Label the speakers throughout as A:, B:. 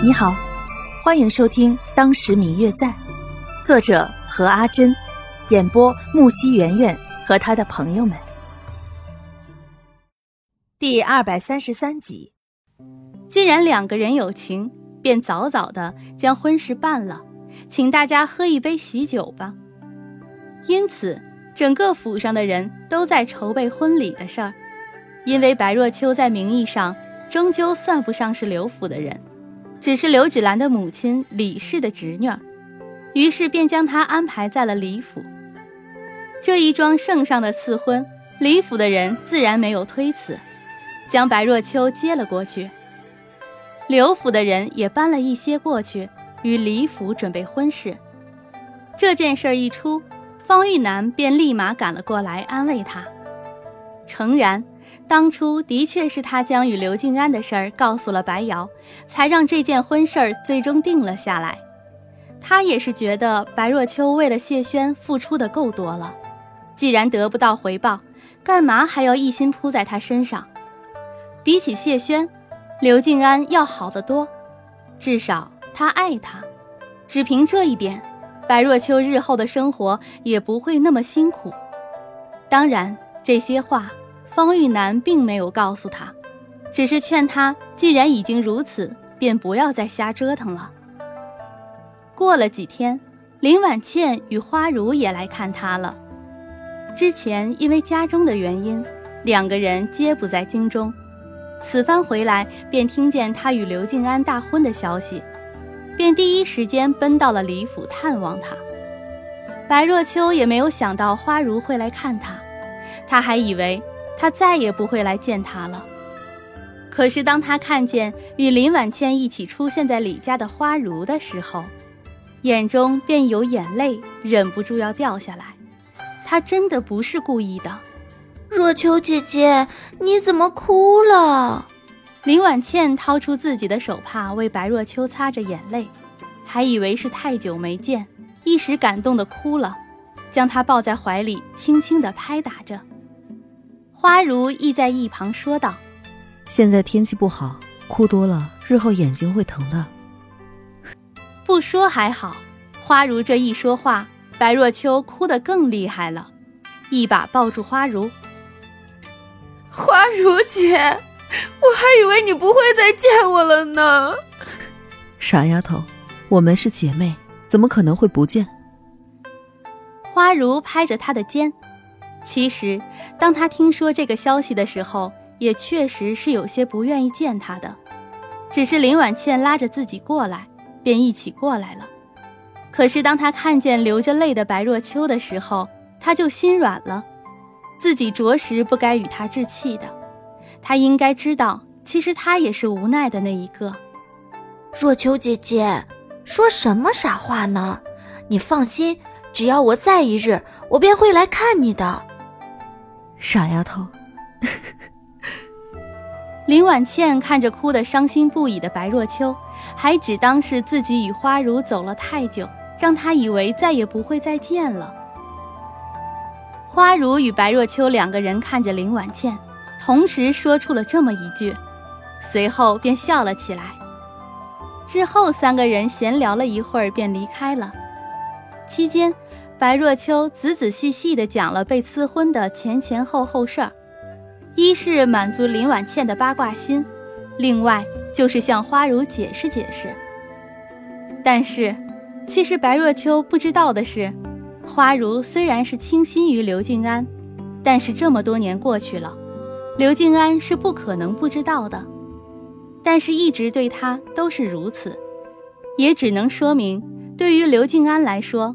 A: 你好，欢迎收听《当时明月在》，作者何阿珍，演播木西圆圆和他的朋友们。第二百三十三集。
B: 既然两个人有情，便早早的将婚事办了，请大家喝一杯喜酒吧。因此，整个府上的人都在筹备婚礼的事儿。因为白若秋在名义上终究算不上是刘府的人。只是刘芷兰的母亲李氏的侄女，于是便将她安排在了李府。这一桩圣上的赐婚，李府的人自然没有推辞，将白若秋接了过去。刘府的人也搬了一些过去，与李府准备婚事。这件事一出，方玉楠便立马赶了过来安慰他，诚然。当初的确是他将与刘静安的事儿告诉了白瑶，才让这件婚事儿最终定了下来。他也是觉得白若秋为了谢轩付出的够多了，既然得不到回报，干嘛还要一心扑在他身上？比起谢轩，刘静安要好得多，至少他爱他。只凭这一点，白若秋日后的生活也不会那么辛苦。当然，这些话。方玉楠并没有告诉他，只是劝他，既然已经如此，便不要再瞎折腾了。过了几天，林婉倩与花如也来看他了。之前因为家中的原因，两个人皆不在京中，此番回来便听见他与刘静安大婚的消息，便第一时间奔到了李府探望他。白若秋也没有想到花如会来看他，他还以为。他再也不会来见他了。可是当他看见与林婉倩一起出现在李家的花如的时候，眼中便有眼泪忍不住要掉下来。他真的不是故意的。
C: 若秋姐姐，你怎么哭了？
B: 林婉倩掏出自己的手帕为白若秋擦着眼泪，还以为是太久没见，一时感动的哭了，将她抱在怀里，轻轻的拍打着。花如亦在一旁说道：“
D: 现在天气不好，哭多了日后眼睛会疼的。”
B: 不说还好，花如这一说话，白若秋哭得更厉害了，一把抱住花如：“
E: 花如姐，我还以为你不会再见我了呢。”
D: 傻丫头，我们是姐妹，怎么可能会不见？
B: 花如拍着她的肩。其实，当他听说这个消息的时候，也确实是有些不愿意见他的。只是林婉倩拉着自己过来，便一起过来了。可是当他看见流着泪的白若秋的时候，他就心软了。自己着实不该与他置气的，他应该知道，其实他也是无奈的那一个。
C: 若秋姐姐，说什么傻话呢？你放心，只要我在一日，我便会来看你的。
D: 傻丫头，
B: 林婉倩看着哭得伤心不已的白若秋，还只当是自己与花如走了太久，让她以为再也不会再见了。花如与白若秋两个人看着林婉倩，同时说出了这么一句，随后便笑了起来。之后三个人闲聊了一会儿，便离开了。期间。白若秋仔仔细细地讲了被赐婚的前前后后事儿，一是满足林婉倩的八卦心，另外就是向花如解释解释。但是，其实白若秋不知道的是，花如虽然是倾心于刘静安，但是这么多年过去了，刘静安是不可能不知道的。但是，一直对他都是如此，也只能说明，对于刘静安来说。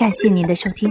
A: 感谢您的收听。